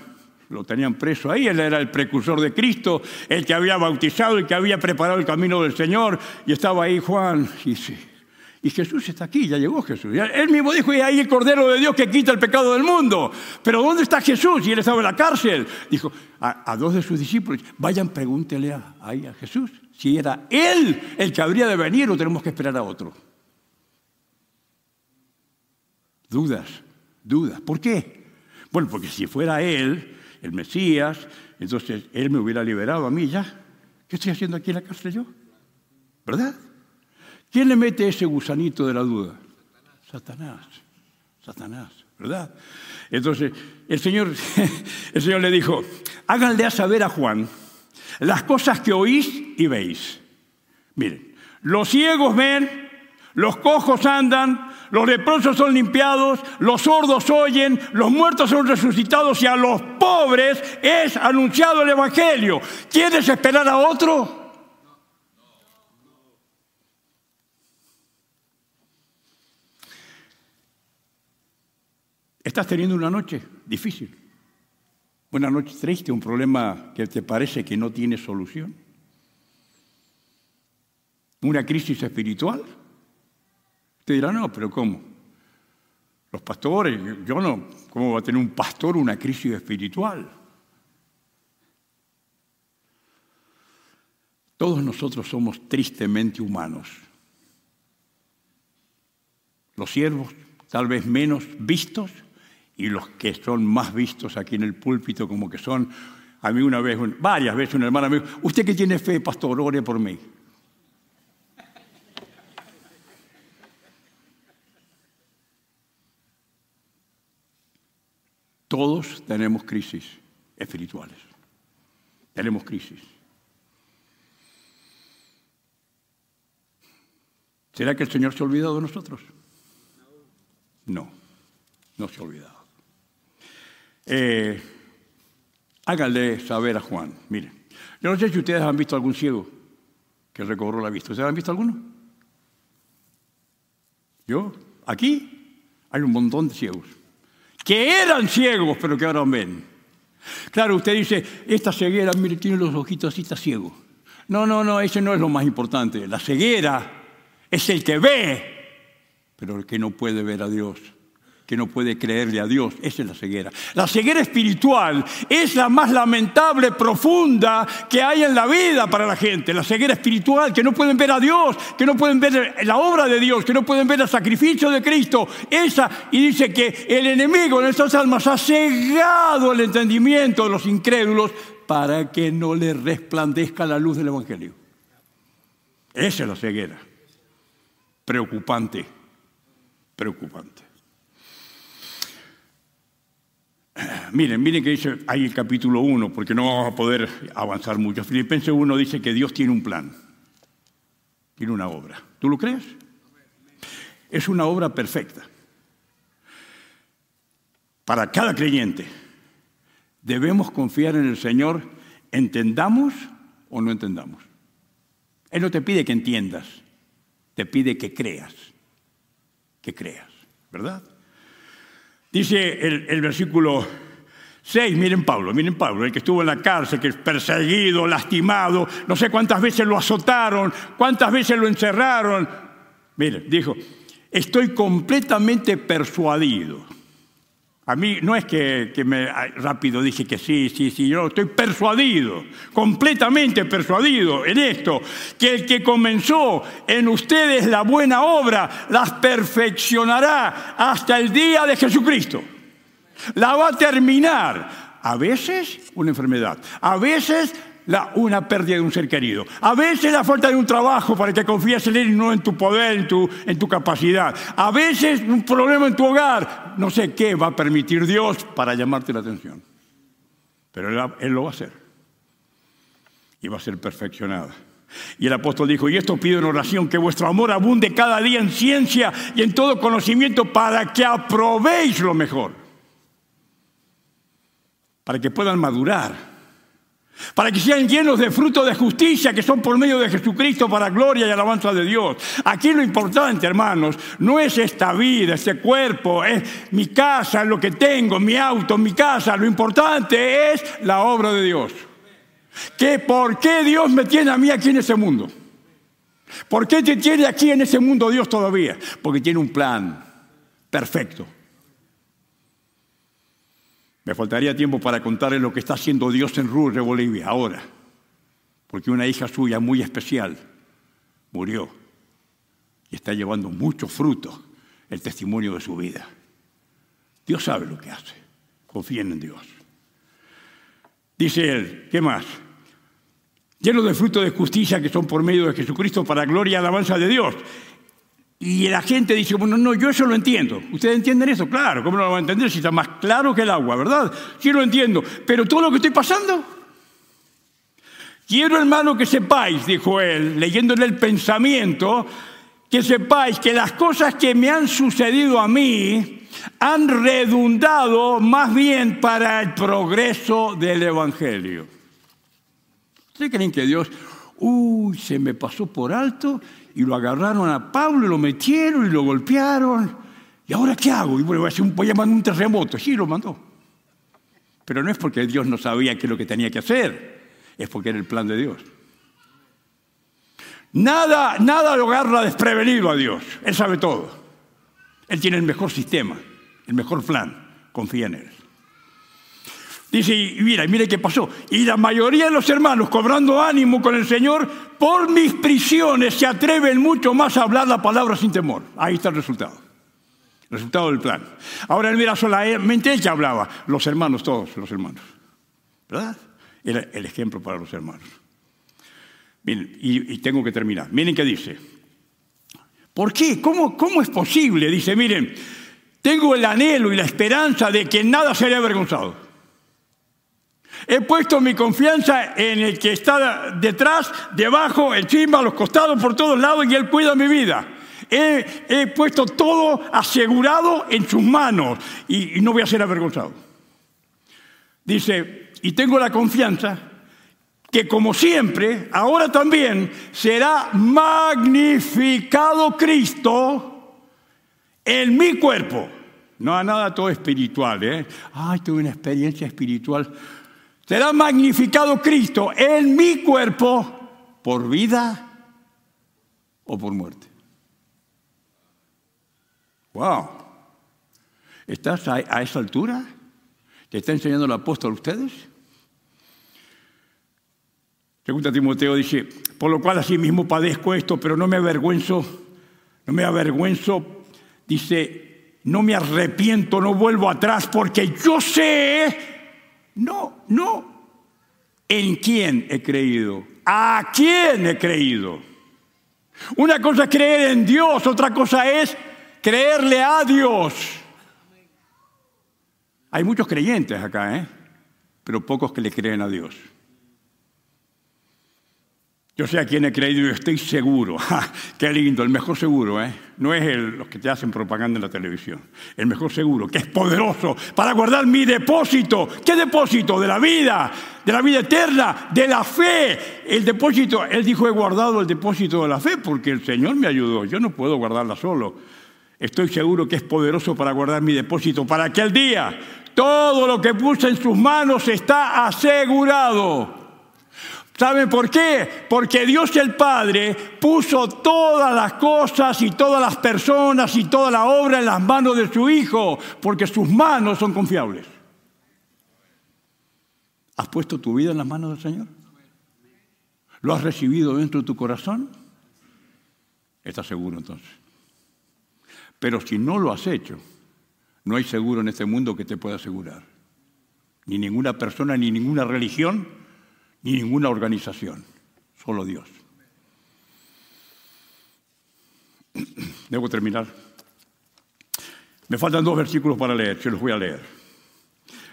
lo tenían preso ahí, él era el precursor de Cristo, el que había bautizado, el que había preparado el camino del Señor, y estaba ahí Juan, y, y Jesús está aquí, ya llegó Jesús. Él mismo dijo, y ahí el Cordero de Dios que quita el pecado del mundo. Pero ¿dónde está Jesús? Y él estaba en la cárcel. Dijo a, dos de sus discípulos, vayan, pregúntele ahí a Jesús si era él el que habría de venir o tenemos que esperar a otro. Dudas, dudas. ¿Por qué? Bueno, porque si fuera Él, el Mesías, entonces Él me hubiera liberado a mí ya. ¿Qué estoy haciendo aquí en la cárcel yo? ¿Verdad? ¿Quién le mete ese gusanito de la duda? Satanás. Satanás, ¿verdad? Entonces, el Señor, el Señor le dijo, háganle a saber a Juan las cosas que oís y veis. Miren, los ciegos ven, los cojos andan, los leprosos son limpiados, los sordos oyen, los muertos son resucitados y a los pobres es anunciado el Evangelio. ¿Quieres esperar a otro? Estás teniendo una noche difícil, una noche triste, un problema que te parece que no tiene solución, una crisis espiritual. Usted dirá, no, pero ¿cómo? Los pastores, yo no, ¿cómo va a tener un pastor una crisis espiritual? Todos nosotros somos tristemente humanos. Los siervos, tal vez menos vistos, y los que son más vistos aquí en el púlpito, como que son, a mí una vez, varias veces una hermana me dijo, usted que tiene fe, pastor, ore por mí. Todos tenemos crisis espirituales. Tenemos crisis. ¿Será que el Señor se ha olvidado de nosotros? No, no se ha olvidado. Eh, háganle saber a Juan. Miren, yo no sé si ustedes han visto algún ciego que recobró la vista. ¿Ustedes han visto alguno? Yo, aquí hay un montón de ciegos que eran ciegos, pero que ahora ven. Claro, usted dice, esta ceguera, mire, tiene los ojitos así, está ciego. No, no, no, ese no es lo más importante. La ceguera es el que ve, pero el que no puede ver a Dios que no puede creerle a Dios. Esa es la ceguera. La ceguera espiritual es la más lamentable, profunda que hay en la vida para la gente. La ceguera espiritual, que no pueden ver a Dios, que no pueden ver la obra de Dios, que no pueden ver el sacrificio de Cristo. Esa, y dice que el enemigo en estas almas ha cegado el entendimiento de los incrédulos para que no le resplandezca la luz del Evangelio. Esa es la ceguera. Preocupante, preocupante. Miren, miren que dice ahí el capítulo 1, porque no vamos a poder avanzar mucho. Filipenses 1 dice que Dios tiene un plan, tiene una obra. ¿Tú lo crees? Es una obra perfecta. Para cada creyente debemos confiar en el Señor, entendamos o no entendamos. Él no te pide que entiendas, te pide que creas, que creas, ¿verdad? Dice el, versículo 6, miren Pablo, miren Pablo, el que estuvo en la cárcel, que es perseguido, lastimado, no sé cuántas veces lo azotaron, cuántas veces lo encerraron. Miren, dijo, estoy completamente persuadido. A mí no es que, me rápido dije que sí, sí, sí, yo estoy persuadido, completamente persuadido en esto, que el que comenzó en ustedes la buena obra las perfeccionará hasta el día de Jesucristo. La va a terminar. A veces una enfermedad, a veces una pérdida de un ser querido. A veces la falta de un trabajo para que confíes en él y no en tu poder, en tu, en tu capacidad. A veces un problema en tu hogar. No sé qué va a permitir Dios para llamarte la atención. Pero él, él lo va a hacer. Y va a ser perfeccionada. Y el apóstol dijo, y esto pido en oración, que vuestro amor abunde cada día en ciencia y en todo conocimiento para que aprobéis lo mejor. Para que puedan madurar para que sean llenos de fruto de justicia que son por medio de Jesucristo para gloria y alabanza de Dios. Aquí lo importante, hermanos, no es esta vida, este cuerpo, es mi casa, lo que tengo, mi auto, mi casa. Lo importante es la obra de Dios. ¿Que ¿Por qué Dios me tiene a mí aquí en ese mundo? ¿Por qué te tiene aquí en ese mundo Dios todavía? Porque tiene un plan perfecto. Me faltaría tiempo para contarles lo que está haciendo Dios en de Bolivia, ahora. Porque una hija suya muy especial murió y está llevando mucho fruto el testimonio de su vida. Dios sabe lo que hace. Confíen en Dios. Dice él, ¿qué más? Lleno de fruto de justicia que son por medio de Jesucristo para gloria y alabanza de Dios. Y la gente dice, bueno, no, yo eso lo entiendo. ¿Ustedes entienden eso? Claro, ¿cómo no lo van a entender si está más claro que el agua, verdad? Sí lo entiendo. Pero todo lo que estoy pasando. Quiero, hermano, que sepáis, dijo él, leyéndole el pensamiento, que sepáis que las cosas que me han sucedido a mí han redundado más bien para el progreso del Evangelio. ¿Ustedes creen que Dios, uy, se me pasó por alto y lo agarraron a Pablo y lo metieron y lo golpearon. ¿Y ahora qué hago? Y bueno, voy a mandar un terremoto. Sí, lo mandó. Pero no es porque Dios no sabía qué es lo que tenía que hacer, es porque era el plan de Dios. Nada, nada lo agarra desprevenido a Dios. Él sabe todo. Él tiene el mejor sistema, el mejor plan. Confía en Él. Dice, y mira, mire qué pasó. Y la mayoría de los hermanos, cobrando ánimo con el Señor, por mis prisiones se atreven mucho más a hablar la palabra sin temor. Ahí está el resultado. Resultado del plan. Ahora él mira solamente ella hablaba, los hermanos, todos los hermanos. ¿Verdad? Era el ejemplo para los hermanos. Miren, y, tengo que terminar. Miren qué dice. ¿Por qué? ¿Cómo, ¿Cómo es posible? Dice, miren, tengo el anhelo y la esperanza de que nada se haya avergonzado. He puesto mi confianza en el que está detrás, debajo, encima, a los costados, por todos lados, y Él cuida mi vida. He, puesto todo asegurado en sus manos y, no voy a ser avergonzado. Dice, y tengo la confianza que como siempre, ahora también será magnificado Cristo en mi cuerpo. No a nada todo espiritual, ¿eh? Ay, tuve una experiencia espiritual. Será magnificado Cristo en mi cuerpo por vida o por muerte. Wow. ¿Estás a, esa altura? ¿Te está enseñando el apóstol a ustedes? Segunda Timoteo dice, por lo cual así mismo padezco esto, pero no me avergüenzo, no me avergüenzo, dice, no me arrepiento, no vuelvo atrás, porque yo sé no, no. ¿En quién he creído? ¿A quién he creído? Una cosa es creer en Dios, otra cosa es creerle a Dios. Hay muchos creyentes acá, ¿eh? pero pocos que le creen a Dios. Yo sé a quién he creído y estoy seguro. Qué lindo, el mejor seguro, ¿eh? No es el, los que te hacen propaganda en la televisión. El mejor seguro, que es poderoso para guardar mi depósito. ¿Qué depósito? De la vida, de la vida eterna, de la fe. El depósito, él dijo, he guardado el depósito de la fe porque el Señor me ayudó. Yo no puedo guardarla solo. Estoy seguro que es poderoso para guardar mi depósito para aquel día. Todo lo que puse en sus manos está asegurado. ¿Saben por qué? Porque Dios el Padre puso todas las cosas y todas las personas y toda la obra en las manos de su Hijo, porque sus manos son confiables. ¿Has puesto tu vida en las manos del Señor? ¿Lo has recibido dentro de tu corazón? Estás seguro entonces. Pero si no lo has hecho, no hay seguro en este mundo que te pueda asegurar. Ni ninguna persona, ni ninguna religión, ni ninguna organización. Solo Dios. Debo terminar. Me faltan dos versículos para leer, se los voy a leer.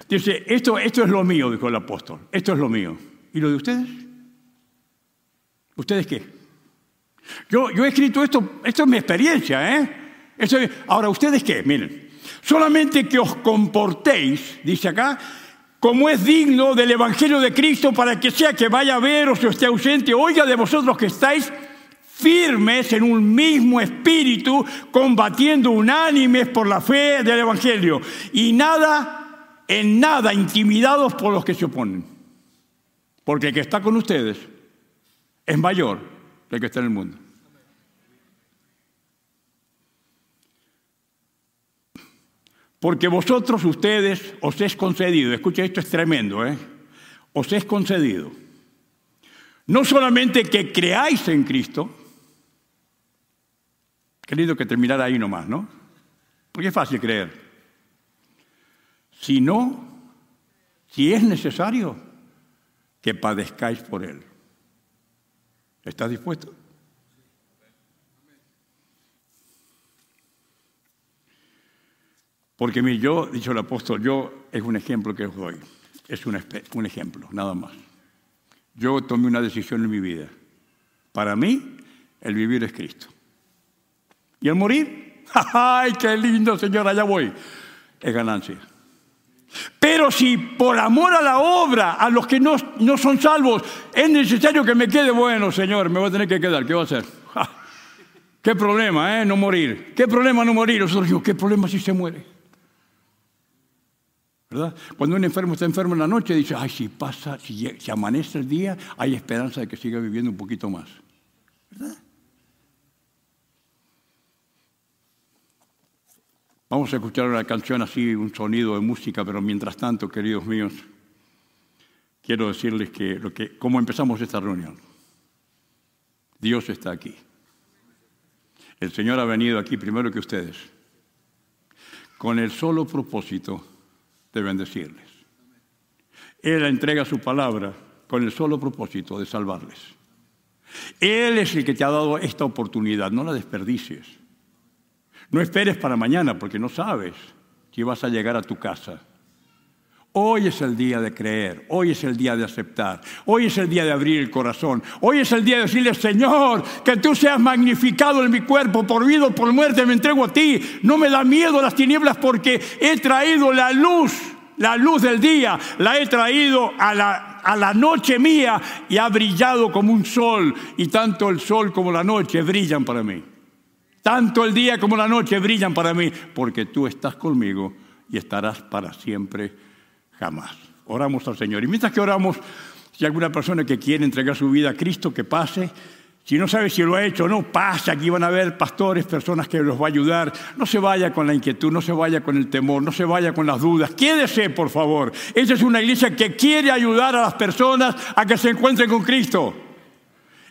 Dice, esto, esto es lo mío, dijo el apóstol, esto es lo mío. ¿Y lo de ustedes? ¿Ustedes qué? Yo, yo he escrito esto, esto es mi experiencia, ¿eh? ahora, ¿ustedes qué? Miren, solamente que os comportéis, dice acá, como es digno del Evangelio de Cristo para que sea que vaya a ver o esté ausente, oiga de vosotros que estáis firmes en un mismo espíritu, combatiendo unánimes por la fe del Evangelio, y nada, en nada intimidados por los que se oponen. Porque el que está con ustedes es mayor del que está en el mundo. Porque vosotros, ustedes, os es concedido, escucha, esto es tremendo, ¿eh? Os es concedido. No solamente que creáis en Cristo, querido que terminara ahí nomás, ¿no? Porque es fácil creer. Sino, si es necesario, que padezcáis por Él. ¿Estás dispuesto? Porque mi yo, dicho el apóstol, yo es un ejemplo que os doy. Es un, ejemplo, nada más. Yo tomé una decisión en mi vida. Para mí, el vivir es Cristo. Y el morir, ¡ay, qué lindo, Señor! Allá voy. Es ganancia. Pero si por amor a la obra, a los que no, no son salvos, es necesario que me quede, bueno, Señor, me voy a tener que quedar. ¿Qué va a hacer? ¿Qué problema, eh? No morir. ¿Qué problema no morir? Nosotros digo, ¿qué problema si se muere? Cuando un enfermo está enfermo en la noche, dice, ay, si pasa, si, amanece el día, hay esperanza de que siga viviendo un poquito más. ¿Verdad? Vamos a escuchar una canción así, un sonido de música, pero mientras tanto, queridos míos, quiero decirles que, lo que cómo empezamos esta reunión. Dios está aquí. El Señor ha venido aquí primero que ustedes, con el solo propósito de bendecirles. Él entrega su palabra con el solo propósito de salvarles. Él es el que te ha dado esta oportunidad, no la desperdicies. No esperes para mañana porque no sabes si vas a llegar a tu casa. Hoy es el día de creer, hoy es el día de aceptar, hoy es el día de abrir el corazón, hoy es el día de decirle, Señor, que tú seas magnificado en mi cuerpo, por vida o por muerte me entrego a ti, no me da miedo las tinieblas porque he traído la luz, la luz del día, la he traído a la, a la noche mía y ha brillado como un sol y tanto el sol como la noche brillan para mí. Tanto el día como la noche brillan para mí porque tú estás conmigo y estarás para siempre Jamás. Oramos al Señor. Y mientras que oramos, si alguna persona que quiere entregar su vida a Cristo, que pase. Si no sabe si lo ha hecho o no, pase. Aquí van a haber pastores, personas que los va a ayudar. No se vaya con la inquietud, no se vaya con el temor, no se vaya con las dudas. Quédese, por favor. Esa es una iglesia que quiere ayudar a las personas a que se encuentren con Cristo.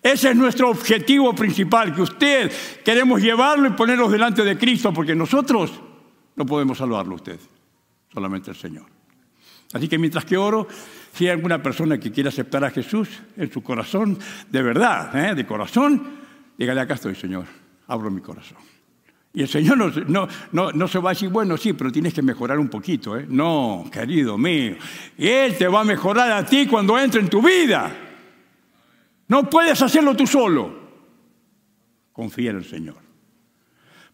Ese es nuestro objetivo principal, que usted queremos llevarlo y ponerlo delante de Cristo, porque nosotros no podemos salvarlo usted, solamente el Señor. Así que mientras que oro, si hay alguna persona que quiere aceptar a Jesús en su corazón, de verdad, ¿eh? de corazón, dígale, acá estoy, Señor, abro mi corazón. Y el Señor no, no, no, se va a decir, bueno, sí, pero tienes que mejorar un poquito. ¿eh? No, querido mío, Él te va a mejorar a ti cuando entre en tu vida. No puedes hacerlo tú solo. Confía en el Señor.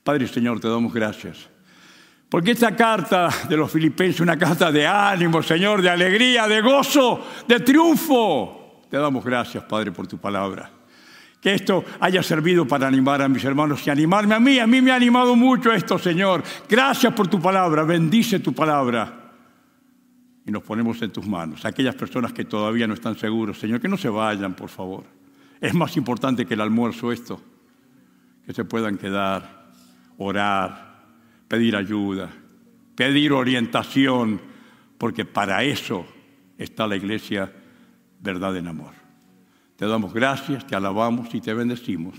Padre Señor, te damos gracias porque esta carta de los filipenses es una carta de ánimo, Señor, de alegría, de gozo, de triunfo. Te damos gracias, Padre, por tu palabra. Que esto haya servido para animar a mis hermanos y animarme a mí. A mí me ha animado mucho esto, Señor. Gracias por tu palabra. Bendice tu palabra. y nos ponemos en tus manos. Aquellas personas que todavía no están seguros, Señor, que no se vayan, por favor. Es más importante que el almuerzo esto, que se puedan quedar, orar, pedir ayuda, pedir orientación, porque para eso está la iglesia verdad en amor. Te damos gracias, te alabamos y te bendecimos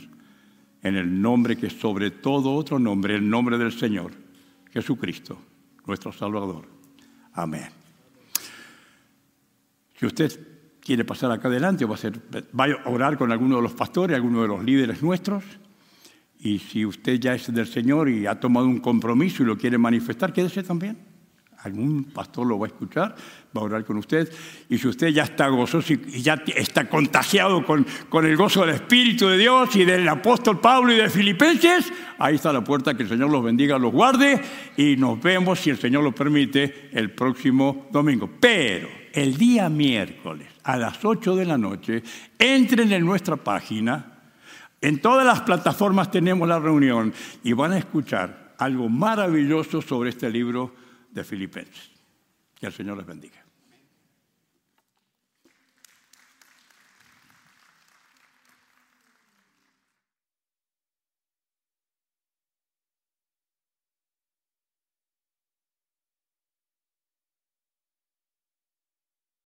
en el nombre que sobre todo otro nombre, el nombre del Señor, Jesucristo, nuestro Salvador. Amén. Si usted quiere pasar acá adelante, va a, ser, va a orar con alguno de los pastores, alguno de los líderes nuestros. Y si usted ya es del Señor y ha tomado un compromiso y lo quiere manifestar, quédese también. Algún pastor lo va a escuchar, va a orar con usted. Y si usted ya está gozoso y ya está contagiado con, con el gozo del Espíritu de Dios y del apóstol Pablo y de Filipenses, ahí está la puerta, que el Señor los bendiga, los guarde y nos vemos, si el Señor lo permite, el próximo domingo. Pero el día miércoles a las 8 de la noche, entren en nuestra página. En todas las plataformas tenemos la reunión y van a escuchar algo maravilloso sobre este libro de Filipenses. Que el Señor les bendiga.